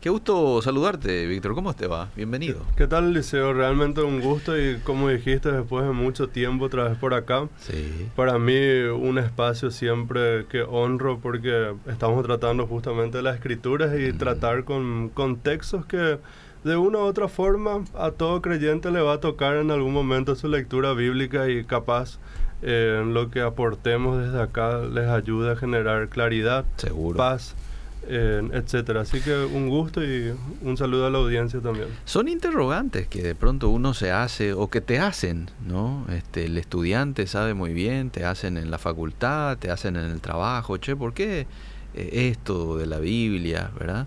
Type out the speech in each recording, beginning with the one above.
Qué gusto saludarte, Víctor. ¿Cómo te va? Bienvenido. ¿Qué tal, Liceo? Realmente un gusto y como dijiste, después de mucho tiempo otra vez por acá. Sí. Para mí un espacio siempre que honro porque estamos tratando justamente las escrituras y tratar con contextos que de una u otra forma a todo creyente le va a tocar en algún momento su lectura bíblica y capaz eh, lo que aportemos desde acá les ayuda a generar claridad, Seguro. paz eh, etcétera. Así que un gusto y un saludo a la audiencia también. Son interrogantes que de pronto uno se hace o que te hacen, ¿no? Este, el estudiante sabe muy bien, te hacen en la facultad, te hacen en el trabajo, che, ¿por qué eh, esto de la Biblia, verdad?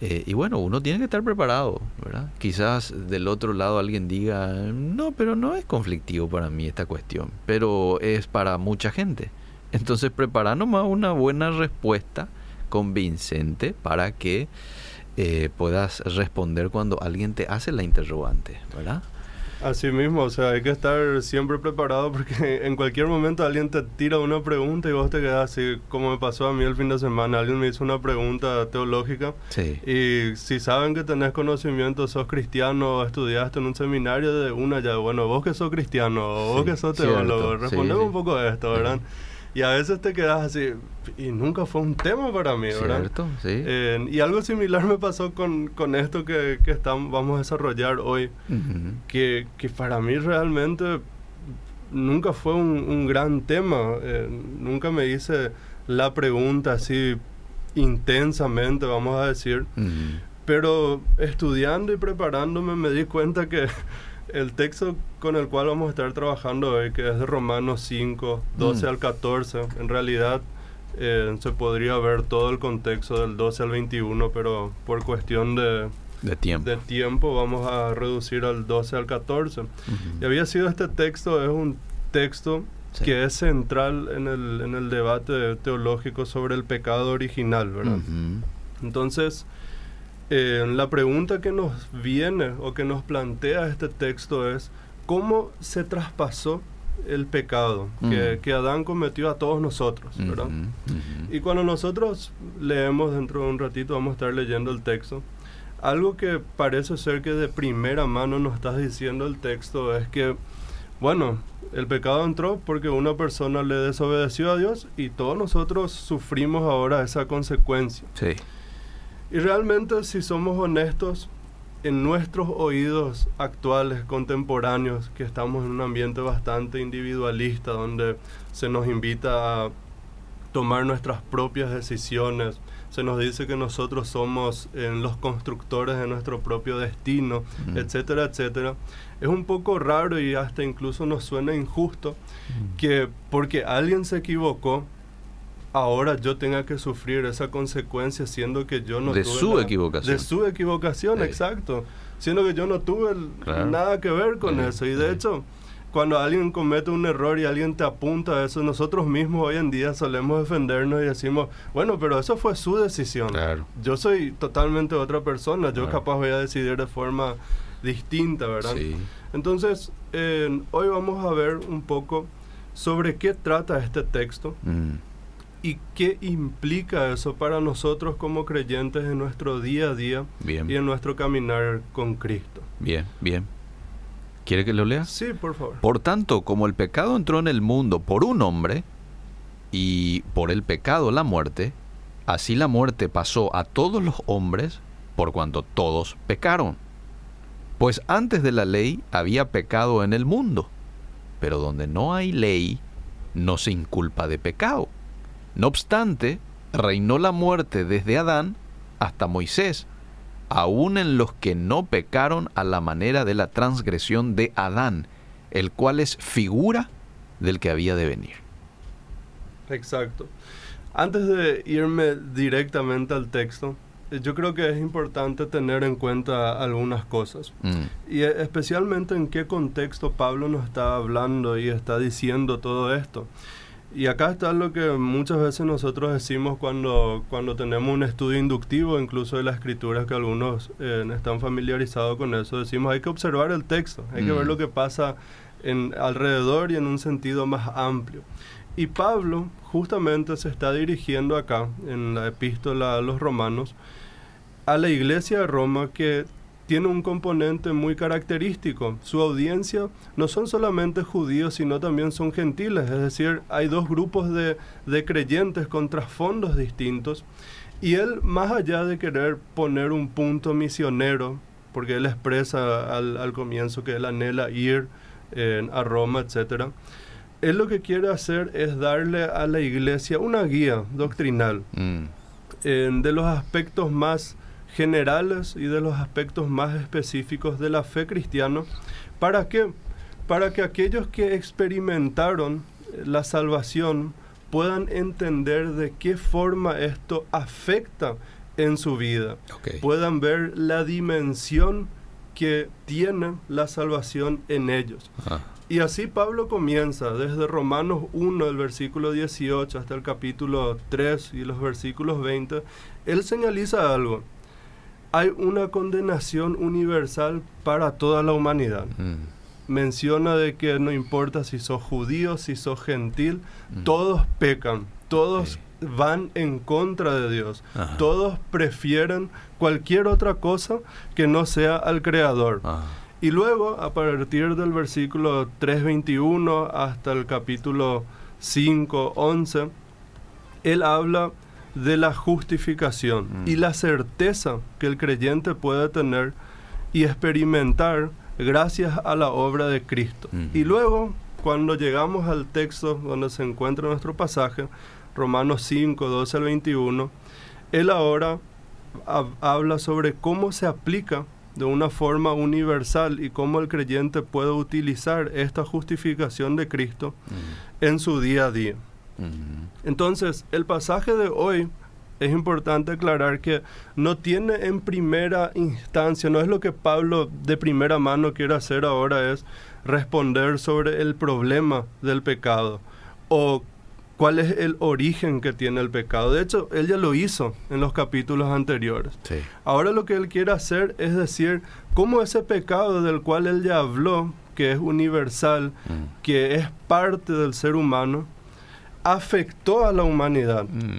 Eh, y bueno, uno tiene que estar preparado, ¿verdad? Quizás del otro lado alguien diga, no, pero no es conflictivo para mí esta cuestión, pero es para mucha gente. Entonces prepara nomás una buena respuesta convincente para que eh, puedas responder cuando alguien te hace la interrogante, ¿verdad? Así mismo, o sea, hay que estar siempre preparado porque en cualquier momento alguien te tira una pregunta y vos te quedas así, como me pasó a mí el fin de semana, alguien me hizo una pregunta teológica Sí. y si saben que tenés conocimiento, sos cristiano, estudiaste en un seminario de una ya, bueno, vos que sos cristiano, vos Sí, que sos teólogo, respondeme sí. un poco de esto, ¿verdad? Y a veces te quedas así, y nunca fue un tema para mí, ¿verdad? ¿Cierto? Sí. Eh, y algo similar me pasó con, con esto que, que estamos, vamos a desarrollar hoy, que, que para mí realmente nunca fue un, un gran tema. eh, nunca me hice la pregunta así intensamente, vamos a decir. Pero estudiando y preparándome me di cuenta que el texto con el cual vamos a estar trabajando hoy, que es de Romanos 5, 12 Mm. al 14, en realidad eh, se podría ver todo el contexto del 12 al 21, pero por cuestión de, De tiempo. de tiempo vamos a reducir al 12 al 14. Ujú. Y había sido este texto, es un texto Sí. que es central en el, en el debate teológico sobre el pecado original, ¿verdad? Ujú. Entonces, eh, la pregunta que nos viene o que nos plantea este texto es, ¿cómo se traspasó el pecado que, Mm. que Adán cometió a todos nosotros? ¿verdad? Ujú. Ujú. Y cuando nosotros leemos, dentro de un ratito vamos a estar leyendo el texto, algo que parece ser que de primera mano nos está diciendo el texto es que, bueno, el pecado entró porque una persona le desobedeció a Dios y todos nosotros sufrimos ahora esa consecuencia. Sí. Y realmente, si somos honestos, en nuestros oídos actuales, contemporáneos, que estamos en un ambiente bastante individualista, donde se nos invita a tomar nuestras propias decisiones, se nos dice que nosotros somos eh, los constructores de nuestro propio destino, etcétera, etcétera. Es un poco raro y hasta incluso nos suena injusto que porque alguien se equivocó, ahora yo tenga que sufrir esa consecuencia siendo que yo no De tuve su la- equivocación. De su equivocación, Sí. exacto. Siendo que yo no tuve el- Claro. nada que ver con Sí, eso. Y de sí. hecho, cuando alguien comete un error y alguien te apunta a eso, nosotros mismos hoy en día solemos defendernos y decimos, bueno, pero eso fue su decisión. Claro. Yo soy totalmente otra persona, yo Claro. capaz voy a decidir de forma distinta, ¿verdad? Sí. Entonces, eh, hoy vamos a ver un poco sobre qué trata este texto Mm. Y qué implica eso para nosotros como creyentes en nuestro día a día Bien. y en nuestro caminar con Cristo. Bien, bien. ¿Quiere que lo lea? Sí, por favor. Por tanto, como el pecado entró en el mundo por un hombre, y por el pecado la muerte, así la muerte pasó a todos los hombres, por cuanto todos pecaron. Pues antes de la ley había pecado en el mundo, pero donde no hay ley, no se inculpa de pecado. No obstante, reinó la muerte desde Adán hasta Moisés, aun en los que no pecaron a la manera de la transgresión de Adán, el cual es figura del que había de venir. Exacto. Antes de irme directamente al texto, eh, yo creo que es importante tener en cuenta algunas cosas. Mm, Y eh, especialmente en qué contexto Pablo nos está hablando y está diciendo todo esto. Y acá está lo que muchas veces nosotros decimos cuando, cuando tenemos un estudio inductivo, incluso de la escritura, que algunos eh, están familiarizados con eso. Decimos, hay que observar el texto, hay que Mm. ver lo que pasa en, alrededor y en un sentido más amplio. Y Pablo justamente se está dirigiendo acá, en la epístola a los romanos, a la iglesia de Roma que tiene un componente muy característico. Su audiencia no son solamente judíos, sino también son gentiles, es decir, hay dos grupos de, de creyentes con trasfondos distintos. Y él, más allá de querer poner un punto misionero, porque él expresa al, al comienzo que él anhela ir eh, a Roma, etc., él lo que quiere hacer es darle a la iglesia una guía doctrinal Mm. eh, de los aspectos más generales y de los aspectos más específicos de la fe cristiana. ¿Para qué? Para que aquellos que experimentaron eh, la salvación puedan entender de qué forma esto afecta en su vida. Puedan ver la dimensión que tiene la salvación en ellos. Ah. Y así Pablo comienza desde Romanos 1, el versículo 18, hasta el capítulo 3 y los versículos 20. Él señaliza algo. Hay una condenación universal para toda la humanidad. Mm. Menciona de que no importa si sos judío, si sos gentil, Mm. todos pecan, todos Sí. van en contra de Dios, Ajá. todos prefieren cualquier otra cosa que no sea al Creador. Y luego, a partir del versículo 3.21 hasta el capítulo 5.11, él habla de la justificación Mm. y la certeza que el creyente puede tener y experimentar gracias a la obra de Cristo. Mm. Y luego, cuando llegamos al texto donde se encuentra nuestro pasaje, Romanos 5, 12 al 21, él ahora hab- habla sobre cómo se aplica de una forma universal y cómo el creyente puede utilizar esta justificación de Cristo Mm. en su día a día. Entonces, el pasaje de hoy es importante aclarar que no tiene en primera instancia, no es lo que Pablo de primera mano quiere hacer ahora, es responder sobre el problema del pecado o cuál es el origen que tiene el pecado. De hecho, él ya lo hizo en los capítulos anteriores. Sí. Ahora lo que él quiere hacer es decir cómo ese pecado del cual él ya habló, que es universal, Mm. que es parte del ser humano, afectó a la humanidad. Mm.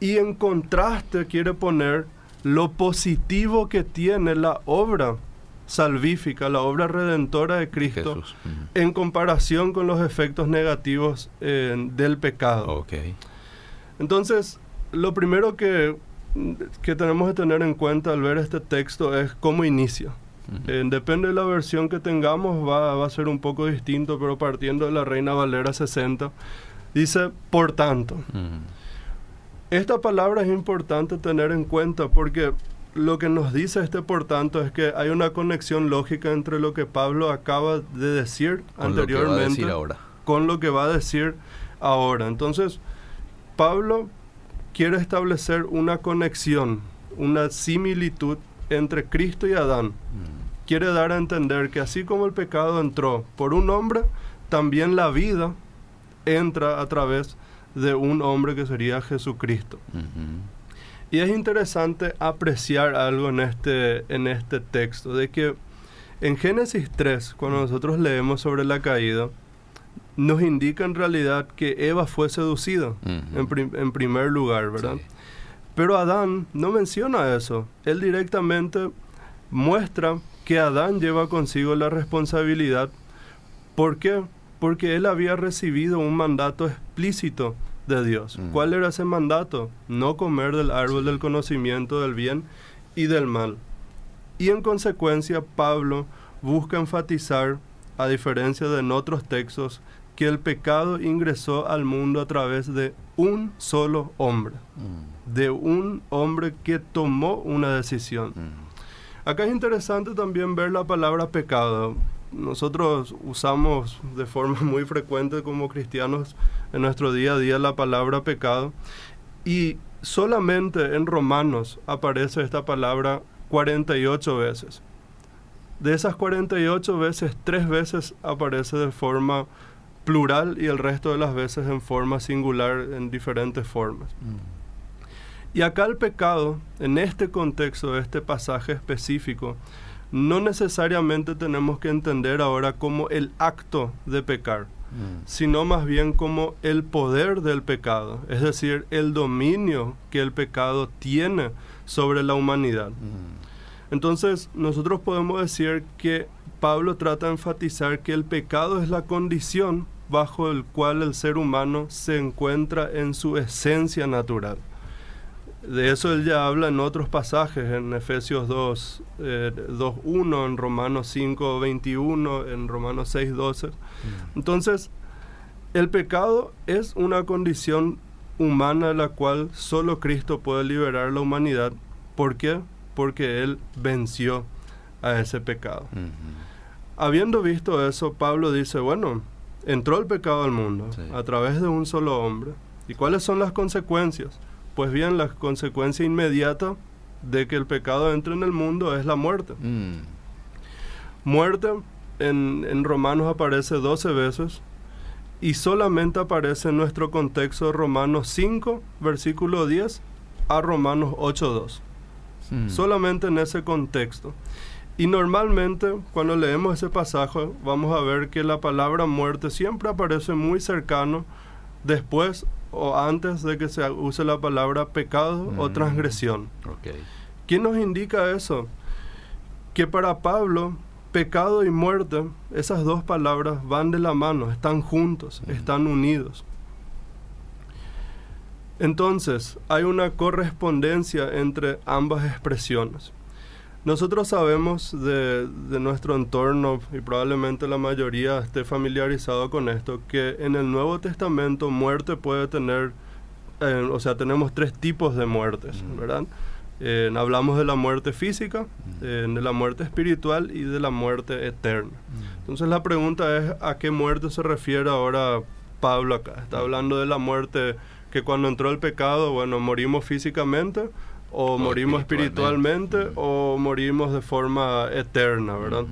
Y en contraste quiere poner lo positivo que tiene la obra salvífica, la obra redentora de Cristo, Jesús. Mm. en comparación con los efectos negativos eh, del pecado. Entonces, lo primero que, que tenemos que tener en cuenta al ver este texto es cómo inicia. Eh, depende de la versión que tengamos, va, va a ser un poco distinto, pero partiendo de la Reina Valera 60, dice, por tanto. Mm. Esta palabra es importante tener en cuenta porque lo que nos dice este por tanto es que hay una conexión lógica entre lo que Pablo acaba de decir Con lo que va a anteriormente decir ahora. con lo que va a decir ahora. Entonces, Pablo quiere establecer una conexión, una similitud entre Cristo y Adán. Mm. Quiere dar a entender que así como el pecado entró por un hombre, también la vida entra a través de un hombre que sería Jesucristo. Y es interesante apreciar algo en este, en este texto, de que en Génesis 3, cuando nosotros leemos sobre la caída, nos indica en realidad que Eva fue seducida, en, prim- en primer lugar, ¿verdad? Sí. Pero Adán no menciona eso. Él directamente muestra que Adán lleva consigo la responsabilidad. ¿Por qué? Porque él había recibido un mandato explícito de Dios. Mm. ¿Cuál era ese mandato? No comer del árbol del conocimiento del bien y del mal. Y en consecuencia Pablo busca enfatizar, a diferencia de en otros textos, que el pecado ingresó al mundo a través de un solo hombre Mm. de un hombre que tomó una decisión. Mm. Acá es interesante también ver la palabra pecado. Nosotros usamos de forma muy frecuente como cristianos en nuestro día a día la palabra pecado y solamente en Romanos aparece esta palabra 48 veces. De esas 48 veces, tres veces aparece de forma plural y el resto de las veces en forma singular en diferentes formas. Mm. Y acá el pecado, en este contexto, de este pasaje específico, no necesariamente tenemos que entender ahora como el acto de pecar. mm. sino más bien como el poder del pecado, es decir, el dominio que el pecado tiene sobre la humanidad. Mm. Entonces, nosotros podemos decir que Pablo trata de enfatizar que el pecado es la condición bajo el cual el ser humano se encuentra en su esencia natural. De eso él ya habla en otros pasajes, en Efesios 2, 2.1, eh, en Romanos 5, 21, en Romanos 6, 12. Mm. Entonces, el pecado es una condición humana de la cual solo Cristo puede liberar la humanidad. ¿Por qué? Porque Él venció a ese pecado. Habiendo visto eso, Pablo dice, bueno, entró el pecado al mundo a través de un solo hombre. ¿Y cuáles son las consecuencias? Pues bien, la consecuencia inmediata de que el pecado entre en el mundo es la muerte. Mm. Muerte en, en, Romanos aparece 12 veces y solamente aparece en nuestro contexto Romanos 5, versículo 10 a Romanos 8, 2. Mm. Solamente en ese contexto. Y normalmente cuando leemos ese pasaje vamos a ver que la palabra muerte siempre aparece muy cercano después o antes de que se use la palabra pecado o mm. transgresión. ¿Quién nos indica eso? Que para Pablo, pecado y muerte, esas dos palabras van de la mano, están juntos, mm. están unidos. Entonces, hay una correspondencia entre ambas expresiones. Nosotros sabemos de, nuestro entorno, y probablemente la mayoría esté familiarizado con esto, que en el Nuevo Testamento muerte puede tener, eh, o sea, tenemos tres tipos de muertes, ¿verdad? hablamos de la muerte física, de la muerte espiritual y de la muerte eterna. Entonces la pregunta es, ¿a qué muerte se refiere ahora Pablo acá? Está hablando de la muerte que cuando entró el pecado, bueno, morimos físicamente, o, morimos espiritualmente, o morimos de forma eterna, ¿verdad?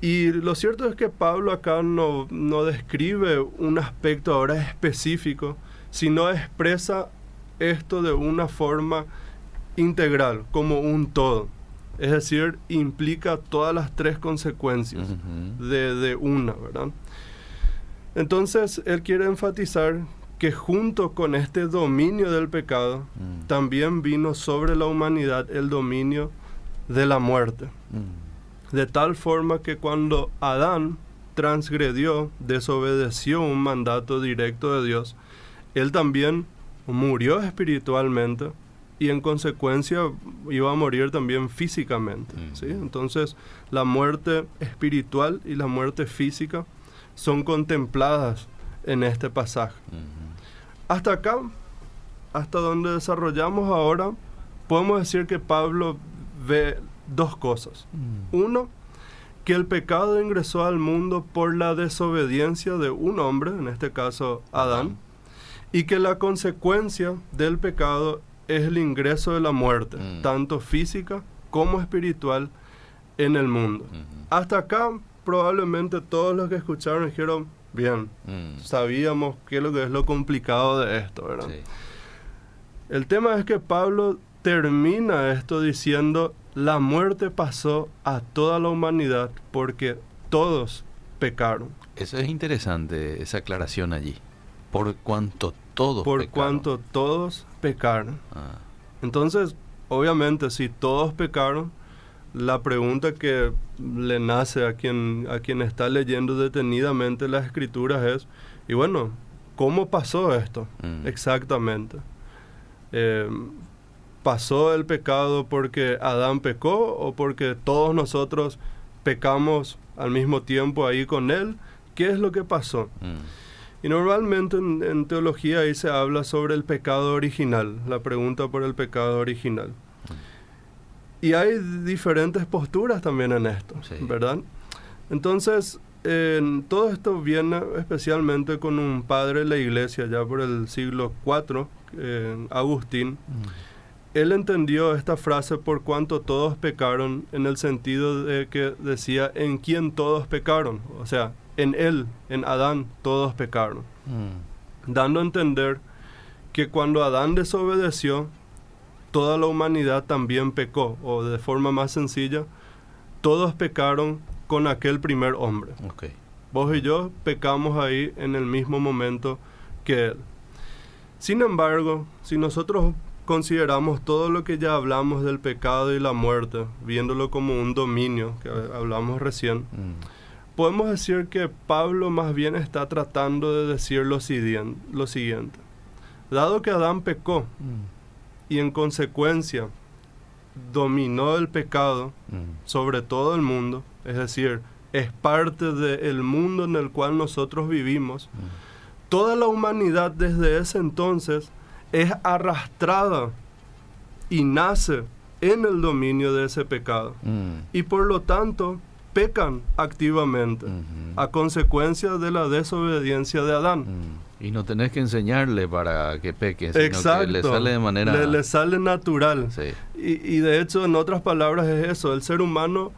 Y lo cierto es que Pablo acá no, no describe un aspecto ahora específico, sino expresa esto de una forma integral, como un todo. Es decir, implica todas las tres consecuencias de, de, una, ¿verdad? Entonces, él quiere enfatizar que junto con este dominio del pecado, mm. también vino sobre la humanidad el dominio de la muerte. Mm. De tal forma que cuando Adán transgredió, desobedeció un mandato directo de Dios, él también murió espiritualmente y en consecuencia iba a morir también físicamente. Mm. ¿sí? Entonces la muerte espiritual y la muerte física son contempladas en este pasaje. Hasta acá, hasta donde desarrollamos ahora, podemos decir que Pablo ve dos cosas. Mm. Uno, que el pecado ingresó al mundo por la desobediencia de un hombre, en este caso Adán, y que la consecuencia del pecado es el ingreso de la muerte, mm. tanto física como espiritual, en el mundo. Hasta acá, probablemente todos los que escucharon dijeron, bien, mm. sabíamos qué es lo que es lo complicado de esto, ¿verdad? El tema es que Pablo termina esto diciendo, la muerte pasó a toda la humanidad porque todos pecaron. Eso es interesante, esa aclaración allí. Por cuanto todos Por cuanto todos pecaron. Ah. Entonces, obviamente, si todos pecaron, la pregunta que le nace a quien, a quien está leyendo detenidamente las escrituras es, y bueno, ¿cómo pasó esto mm. exactamente? Eh, ¿Pasó el pecado porque Adán pecó o porque todos nosotros pecamos al mismo tiempo ahí con él? ¿Qué es lo que pasó? Mm. Y normalmente en, en, teología ahí se habla sobre el pecado original, la pregunta por el pecado original. Y hay diferentes posturas también en esto, ¿verdad? Entonces, todo esto viene especialmente con un padre de la iglesia ya por el siglo IV, Agustín. Mm. Él entendió esta frase por cuanto todos pecaron en el sentido de que decía en quién todos pecaron, o sea, en él, en Adán, todos pecaron. Mm. Dando a entender que cuando Adán desobedeció, toda la humanidad también pecó, o de forma más sencilla, todos pecaron con aquel primer hombre. Vos y yo pecamos ahí en el mismo momento que Él. Sin embargo, si nosotros consideramos todo lo que ya hablamos del pecado y la muerte, viéndolo como un dominio, que hablamos recién, Mm. podemos decir que Pablo más bien está tratando de decir lo siguiente. Lo siguiente. Dado que Adán pecó Mm. Y en consecuencia dominó el pecado Mm. sobre todo el mundo, es decir, es parte del mundo en el cual nosotros vivimos, Mm. toda la humanidad desde ese entonces es arrastrada y nace en el dominio de ese pecado. Mm. Y por lo tanto, pecan activamente Ujú. a consecuencia de la desobediencia de Adán. Mm. Y no tenés que enseñarle para que peque, sino Exacto. que le sale de manera... Le, le sale natural. Sí. Y, y de hecho, en otras palabras, es eso. El ser humano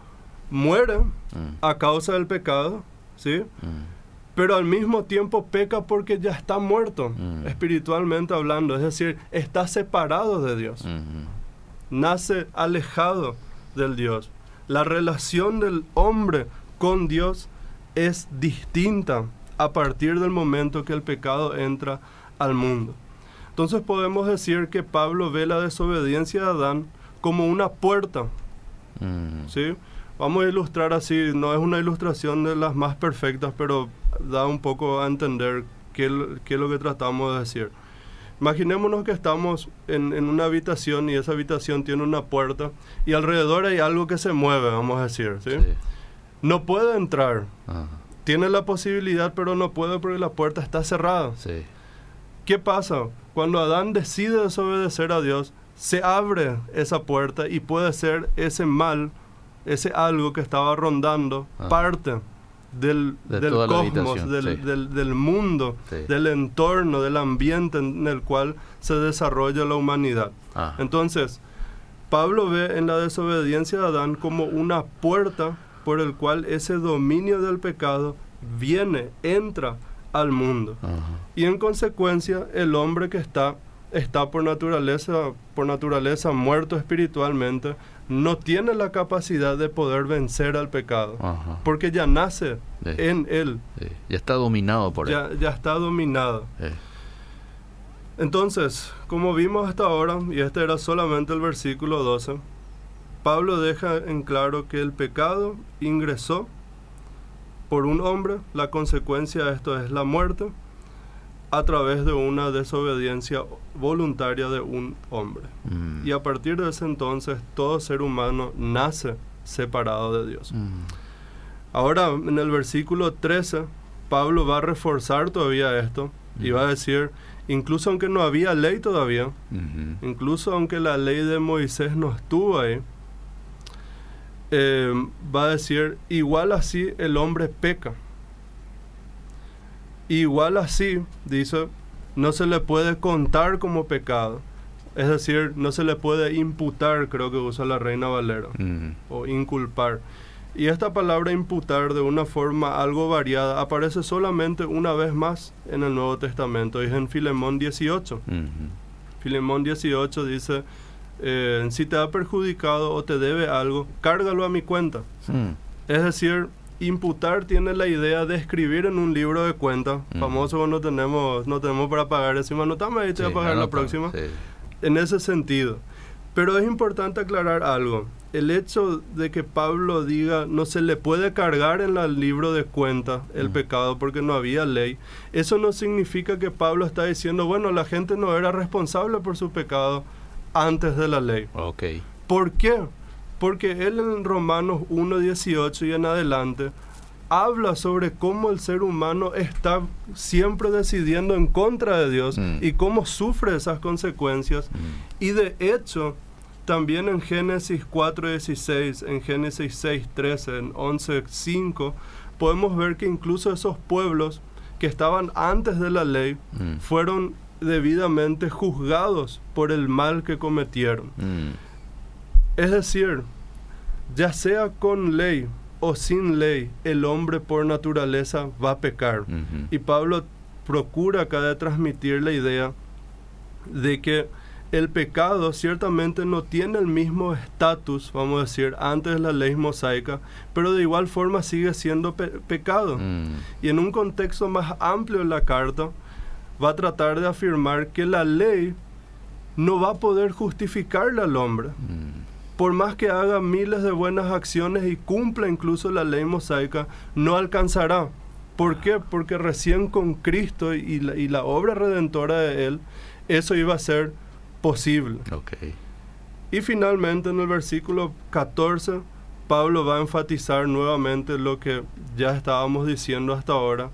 muere Mm. a causa del pecado, ¿sí? Mm. Pero al mismo tiempo peca porque ya está muerto, espiritualmente hablando. Es decir, está separado de Dios. Nace alejado del Dios. La relación del hombre con Dios es distinta a partir del momento que el pecado entra al mundo. Entonces podemos decir que Pablo ve la desobediencia de Adán como una puerta Mm. ¿sí? Vamos a ilustrar así, no es una ilustración de las más perfectas, pero da un poco a entender qué, qué es lo que tratamos de decir. Imaginémonos que estamos en, en una habitación y esa habitación tiene una puerta y alrededor hay algo que se mueve, vamos a decir, ¿sí? Sí. No puede entrar, Ajá. tiene la posibilidad, pero no puede porque la puerta está cerrada. Sí. ¿Qué pasa? Cuando Adán decide desobedecer a Dios, se abre esa puerta y puede ser ese mal, ese algo que estaba rondando, parte del, De cosmos, del, sí. del- del mundo, Sí. del entorno, del ambiente en el cual se desarrolla la humanidad. Ajá. Entonces, Pablo ve en la desobediencia de Adán como una puerta por el cual ese dominio del pecado viene, entra al mundo. Y en consecuencia, el hombre que está está por naturaleza por naturaleza muerto espiritualmente, no tiene la capacidad de poder vencer al pecado, Ajá. porque ya nace Sí. en él, Sí. Ya está dominado por él. ya, ya está dominado. Sí. Entonces, como vimos hasta ahora, y este era solamente el versículo 12, Pablo deja en claro que el pecado ingresó por un hombre, la consecuencia de esto es la muerte, a través de una desobediencia voluntaria de un hombre. Mm. Y a partir de ese entonces, todo ser humano nace separado de Dios. Mm. Ahora, en el versículo 13, Pablo va a reforzar todavía esto y va a decir, incluso aunque no había ley todavía, Ujú. incluso aunque la ley de Moisés no estuvo ahí, eh, va a decir, igual así el hombre peca. Igual así, dice, no se le puede contar como pecado. Es decir, no se le puede imputar, creo que usa la reina Valera Mm. o inculpar. Y esta palabra imputar de una forma algo variada aparece solamente una vez más en el Nuevo Testamento, es en Filemón 18. Ujú. Filemón 18 dice, eh, si te ha perjudicado o te debe algo, cárgalo a mi cuenta. Mm. Es decir, imputar tiene la idea de escribir en un libro de cuentas, Mm. famoso cuando tenemos, no tenemos para pagar, decimos, anotame ahí, te Sí, a pagar la próxima sí. en ese sentido. Pero es importante aclarar algo. El hecho de que Pablo diga no se le puede cargar en el libro de cuentas el Mm. pecado porque no había ley, eso no significa que Pablo está diciendo, bueno, la gente no era responsable por su pecado antes de la ley. Ok. ¿Por qué? Porque él en Romanos 1.18 y en adelante habla sobre cómo el ser humano está siempre decidiendo en contra de Dios Mm. y cómo sufre esas consecuencias. Mm. Y de hecho, también en Génesis 4.16, en Génesis 6.13, en 11.5, podemos ver que incluso esos pueblos que estaban antes de la ley Mm. fueron debidamente juzgados por el mal que cometieron. Es decir, ya sea con ley o sin ley, el hombre por naturaleza va a pecar. Y Pablo procura acá de transmitir la idea de que el pecado ciertamente no tiene el mismo estatus, vamos a decir, antes de la ley mosaica, pero de igual forma sigue siendo pe- pecado. Mm. Y en un contexto más amplio de la carta, va a tratar de afirmar que la ley no va a poder justificarle al hombre. Mm. Por más que haga miles de buenas acciones y cumpla incluso la ley mosaica, no alcanzará. ¿Por qué? Porque recién con Cristo y la, y la obra redentora de Él, eso iba a ser posible. Ok. Y finalmente en el versículo 14, Pablo va a enfatizar nuevamente lo que ya estábamos diciendo hasta ahora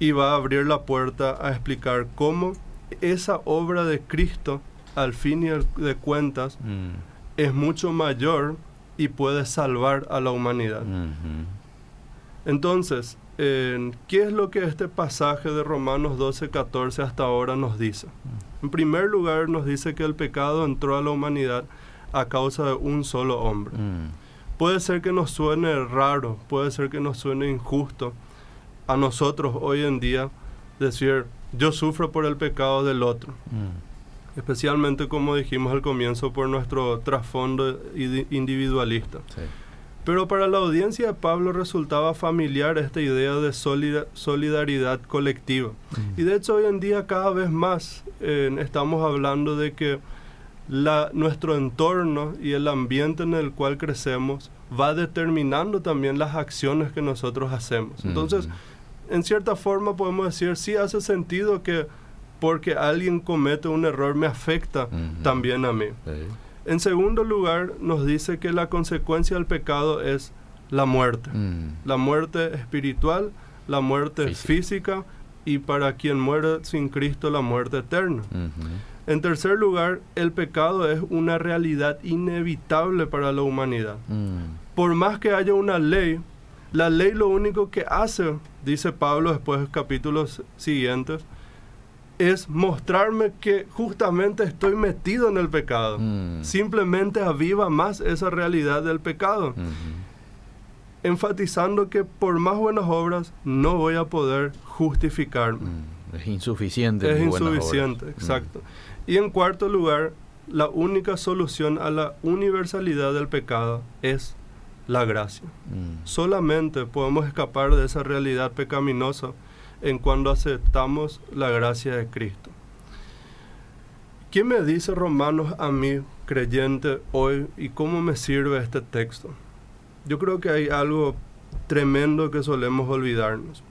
y va a abrir la puerta a explicar cómo esa obra de Cristo, al fin y al- de cuentas, Mm. Es mucho mayor y puede salvar a la humanidad. Entonces, eh, ¿qué es lo que este pasaje de Romanos 12, 14 hasta ahora nos dice? En primer lugar, nos dice que el pecado entró a la humanidad a causa de un solo hombre. Mm. Puede ser que nos suene raro, puede ser que nos suene injusto a nosotros hoy en día decir, yo sufro por el pecado del otro. Mm. Especialmente como dijimos al comienzo por nuestro trasfondo indi- individualista. Sí. Pero para la audiencia de Pablo resultaba familiar esta idea de solida- solidaridad colectiva. Mm. Y de hecho hoy en día cada vez más eh, estamos hablando de que la, nuestro entorno y el ambiente en el cual crecemos va determinando también las acciones que nosotros hacemos. Entonces, en cierta forma podemos decir, sí hace sentido que porque alguien comete un error me afecta también a mí. Sí. En segundo lugar, nos dice que la consecuencia del pecado es la muerte. Mm. La muerte espiritual, la muerte Física. física y para quien muere sin Cristo la muerte eterna. En tercer lugar, el pecado es una realidad inevitable para la humanidad. Mm. Por más que haya una ley, la ley lo único que hace, dice Pablo después de los capítulos siguientes, es mostrarme que justamente estoy metido en el pecado. Mm. Simplemente aviva más esa realidad del pecado, enfatizando que por más buenas obras no voy a poder justificarme. Mm. Es insuficiente. Es obras. insuficiente, Mm. exacto. Y en cuarto lugar, la única solución a la universalidad del pecado es la gracia. Mm. Solamente podemos escapar de esa realidad pecaminosa en cuando aceptamos la gracia de Cristo. ¿Qué me dice Romanos a mí, creyente, hoy y cómo me sirve este texto? Yo creo que hay algo tremendo que solemos olvidarnos.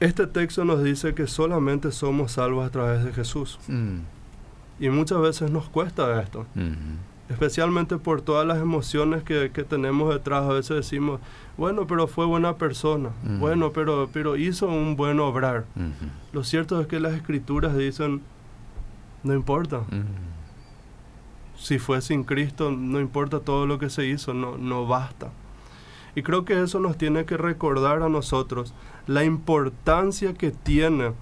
Este texto nos dice que solamente somos salvos a través de Jesús. Mm. Y muchas veces nos cuesta esto Mhm. Especialmente por todas las emociones que, que tenemos detrás. A veces decimos, bueno, pero fue buena persona, bueno, pero, pero hizo un buen obrar. Lo cierto es que las escrituras dicen, no importa, si fue sin Cristo, no importa todo lo que se hizo, no, no basta. Y creo que eso nos tiene que recordar a nosotros la importancia que tiene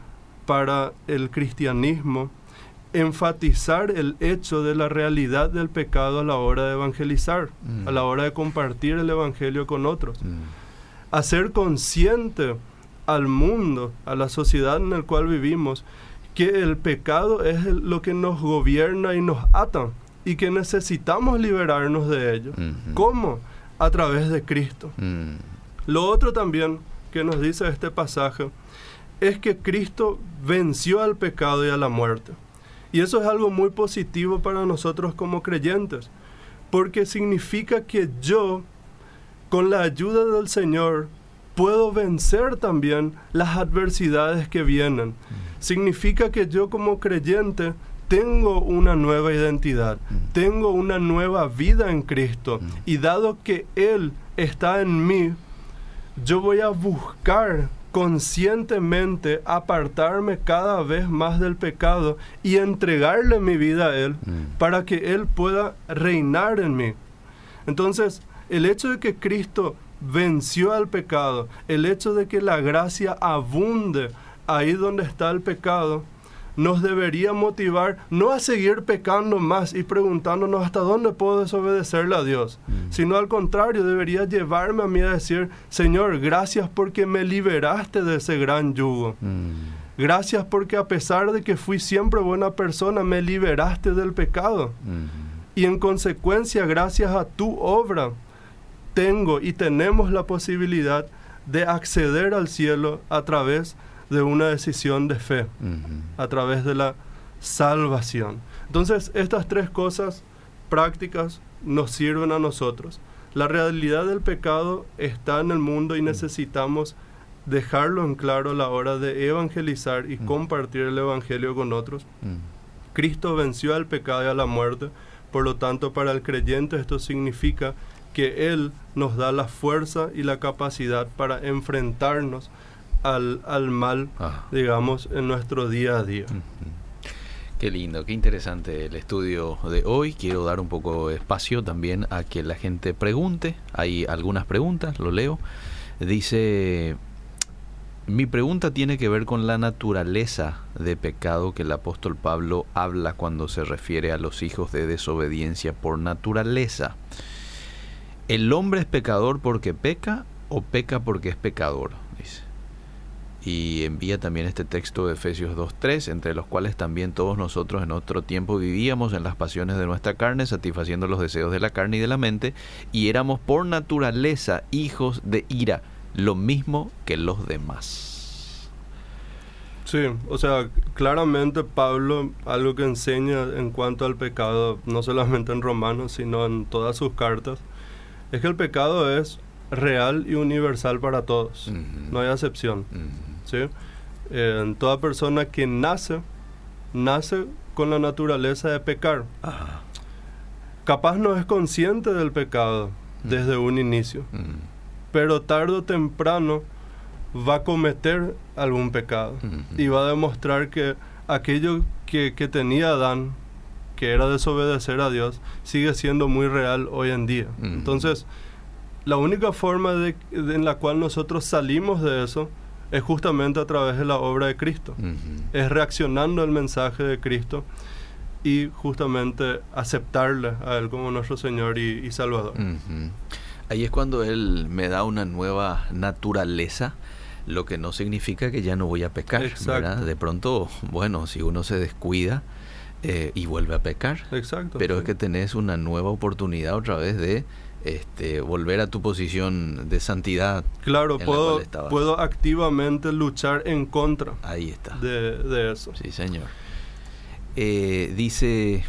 para el cristianismo enfatizar el hecho de la realidad del pecado a la hora de evangelizar, Mm. a la hora de compartir el evangelio con otros. Mm. Hacer consciente al mundo, a la sociedad en la cual vivimos, que el pecado es el- lo que nos gobierna y nos ata y que necesitamos liberarnos de ello. Ujú. ¿Cómo? A través de Cristo. Mm. Lo otro también que nos dice este pasaje es que Cristo venció al pecado y a la muerte. Y eso es algo muy positivo para nosotros como creyentes, porque significa que yo, con la ayuda del Señor, puedo vencer también las adversidades que vienen. Significa que yo como creyente tengo una nueva identidad, Mm. tengo una nueva vida en Cristo. Mm. Y dado que Él está en mí, yo voy a buscar conscientemente apartarme cada vez más del pecado y entregarle mi vida a Él Mm. para que Él pueda reinar en mí. Entonces, el hecho de que Cristo venció al pecado, el hecho de que la gracia abunde ahí donde está el pecado, nos debería motivar no a seguir pecando más y preguntándonos hasta dónde puedo desobedecerle a Dios, Mm. sino al contrario, debería llevarme a mí a decir, Señor, gracias porque me liberaste de ese gran yugo. Mm. Gracias porque a pesar de que fui siempre buena persona, me liberaste del pecado. Y en consecuencia, gracias a tu obra, tengo y tenemos la posibilidad de acceder al cielo a través de una decisión de fe, a través de la salvación. Entonces, estas tres cosas prácticas nos sirven a nosotros. La realidad del pecado está en el mundo y mm. necesitamos dejarlo en claro a la hora de evangelizar y mm. compartir el Evangelio con otros. Mm. Cristo venció al pecado y a la muerte, por lo tanto para el creyente esto significa que Él nos da la fuerza y la capacidad para enfrentarnos al, mal, ah. digamos, en nuestro día a día. Qué lindo, qué interesante el estudio de hoy. Quiero dar un poco de espacio también a que la gente pregunte. Hay algunas preguntas, lo leo. Dice, mi pregunta tiene que ver con la naturaleza de pecado que el apóstol Pablo habla cuando se refiere a los hijos de desobediencia por naturaleza. ¿El hombre es pecador porque peca o peca porque es pecador? Y envía también este texto de Efesios 2.3, entre los cuales también todos nosotros en otro tiempo vivíamos en las pasiones de nuestra carne, satisfaciendo los deseos de la carne y de la mente, y éramos por naturaleza hijos de ira, lo mismo que los demás. Sí, o sea, claramente Pablo algo que enseña en cuanto al pecado, no solamente en Romanos, sino en todas sus cartas, es que el pecado es real y universal para todos, no hay excepción. ¿Sí? toda persona que nace, nace con la naturaleza de pecar. Capaz no es consciente del pecado mm. desde un inicio, mm. pero tarde o temprano va a cometer algún pecado mm-hmm. y va a demostrar que aquello que, tenía Adán, que era desobedecer a Dios, sigue siendo muy real hoy en día. Entonces, la única forma de, en la cual nosotros salimos de eso es justamente a través de la obra de Cristo. Es reaccionando al mensaje de Cristo y justamente aceptarle a Él como nuestro Señor y, Salvador. Ahí es cuando Él me da una nueva naturaleza, lo que no significa que ya no voy a pecar. De pronto, bueno, si uno se descuida eh, y vuelve a pecar. Exacto. Pero es que tenés una nueva oportunidad otra vez de este, volver a tu posición de santidad. Claro, puedo, puedo activamente luchar en contra. Ahí está. De, eso. Sí, señor. Eh, dice,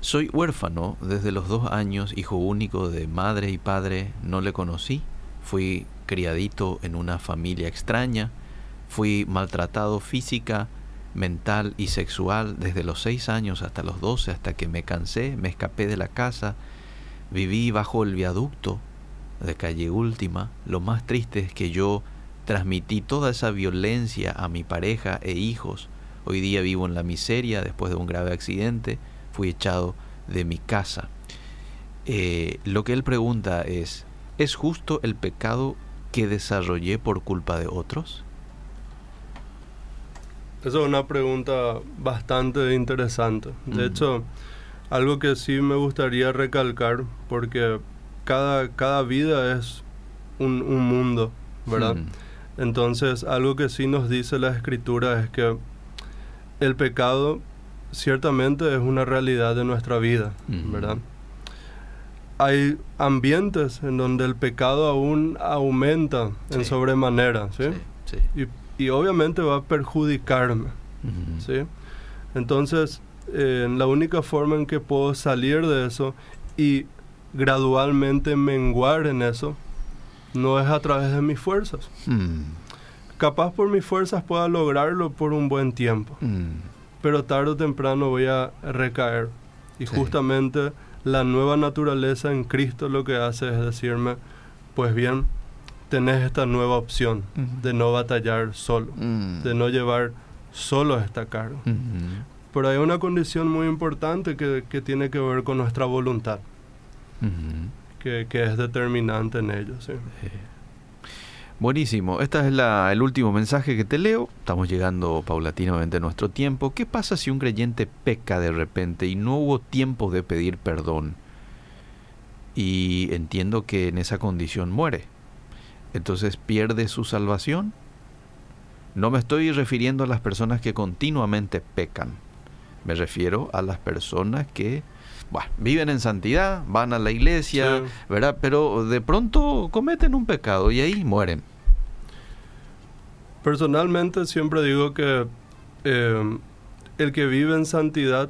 soy huérfano desde los dos años, hijo único de madre y padre, no le conocí, fui criadito en una familia extraña, fui maltratado física, mental y sexual desde los seis años hasta los doce, hasta que me cansé, me escapé de la casa, Viví bajo el viaducto de calle última. Lo más triste es que yo transmití toda esa violencia a mi pareja e hijos. Hoy día vivo en la miseria después de un grave accidente. Fui echado de mi casa. Eh, lo que él pregunta es, ¿es justo el pecado que desarrollé por culpa de otros? Esa es una pregunta bastante interesante. De hecho, algo que sí me gustaría recalcar, porque cada, cada vida es un, mundo, ¿verdad? Hmm. Entonces, algo que sí nos dice la escritura es que el pecado ciertamente es una realidad de nuestra vida, hmm. ¿verdad? Hay ambientes en donde el pecado aún aumenta en sobremanera, ¿sí? Y, y, obviamente va a perjudicarme, hmm. ¿sí? Entonces, eh, la única forma en que puedo salir de eso y gradualmente menguar en eso no es a través de mis fuerzas. Hmm. Capaz por mis fuerzas pueda lograrlo por un buen tiempo, hmm. pero tarde o temprano voy a recaer. Y justamente la nueva naturaleza en Cristo lo que hace es decirme, pues bien, tenés esta nueva opción hmm. de no batallar solo, de no llevar solo esta carga. Pero hay una condición muy importante que, tiene que ver con nuestra voluntad, que, es determinante en ello. Buenísimo, este es la, el último mensaje que te leo. Estamos llegando paulatinamente a nuestro tiempo. ¿Qué pasa si un creyente peca de repente y no hubo tiempo de pedir perdón? Y entiendo que en esa condición muere. Entonces pierde su salvación. no me estoy refiriendo a las personas que continuamente pecan. Me refiero a las personas que bueno, viven en santidad, van a la iglesia, Sí. ¿verdad? Pero de pronto cometen un pecado y ahí mueren. Personalmente siempre digo que eh, el que vive en santidad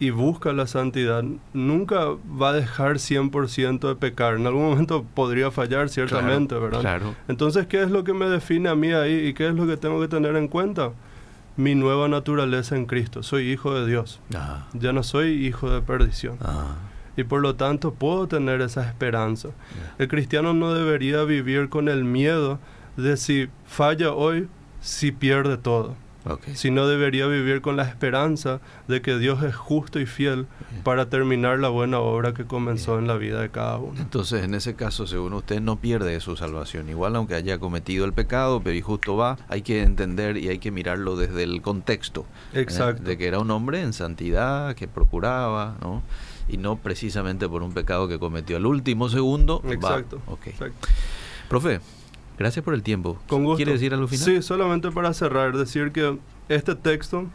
y busca la santidad nunca va a dejar 100% de pecar. En algún momento podría fallar, ciertamente, Claro, ¿verdad? Claro. Entonces, ¿qué es lo que me define a mí ahí y qué es lo que tengo que tener en cuenta? Mi nueva naturaleza en Cristo. Soy hijo de Dios. Ya no soy hijo de perdición. Y por lo tanto puedo tener esa esperanza. El cristiano no debería vivir con el miedo de si falla hoy, si pierde todo. Ok. Sino debería vivir con la esperanza de que Dios es justo y fiel Bien. para terminar la buena obra que comenzó en la vida de cada uno. Entonces, en ese caso, según usted, no pierde su salvación. Igual, aunque haya cometido el pecado, pero y justo va, hay que entender y hay que mirarlo desde el contexto. ¿eh? Exacto. De que era un hombre en santidad, que procuraba, ¿no? Y no precisamente por un pecado que cometió al último segundo. va. Exacto. Ok. Exacto. Profe, gracias por el tiempo. Con gusto. ¿Quiere decir algo final? Sí, solamente para cerrar, decir que este texto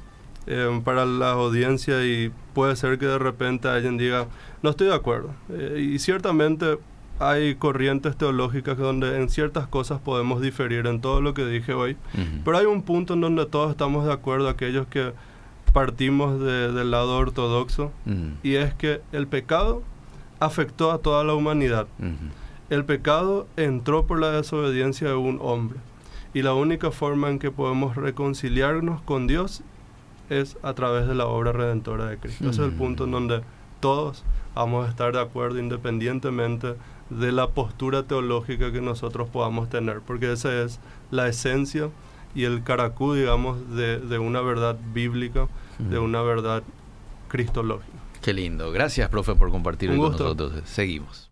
eh, para la audiencia y puede ser que de repente alguien diga, no estoy de acuerdo. Eh, y ciertamente hay corrientes teológicas donde en ciertas cosas podemos diferir en todo lo que dije hoy, Ujú. pero hay un punto en donde todos estamos de acuerdo, aquellos que partimos de- del lado ortodoxo, Ujú. y es que el pecado afectó a toda la humanidad. Ujú. El pecado entró por la desobediencia de un hombre. Y la única forma en que podemos reconciliarnos con Dios es a través de la obra redentora de Cristo. Ese es el Mm. punto en donde todos vamos a estar de acuerdo independientemente de la postura teológica que nosotros podamos tener, porque esa es la esencia y el caracú, digamos, de, de una verdad bíblica, de una verdad cristológica. Qué lindo. Gracias, profe, por compartir con nosotros. Seguimos.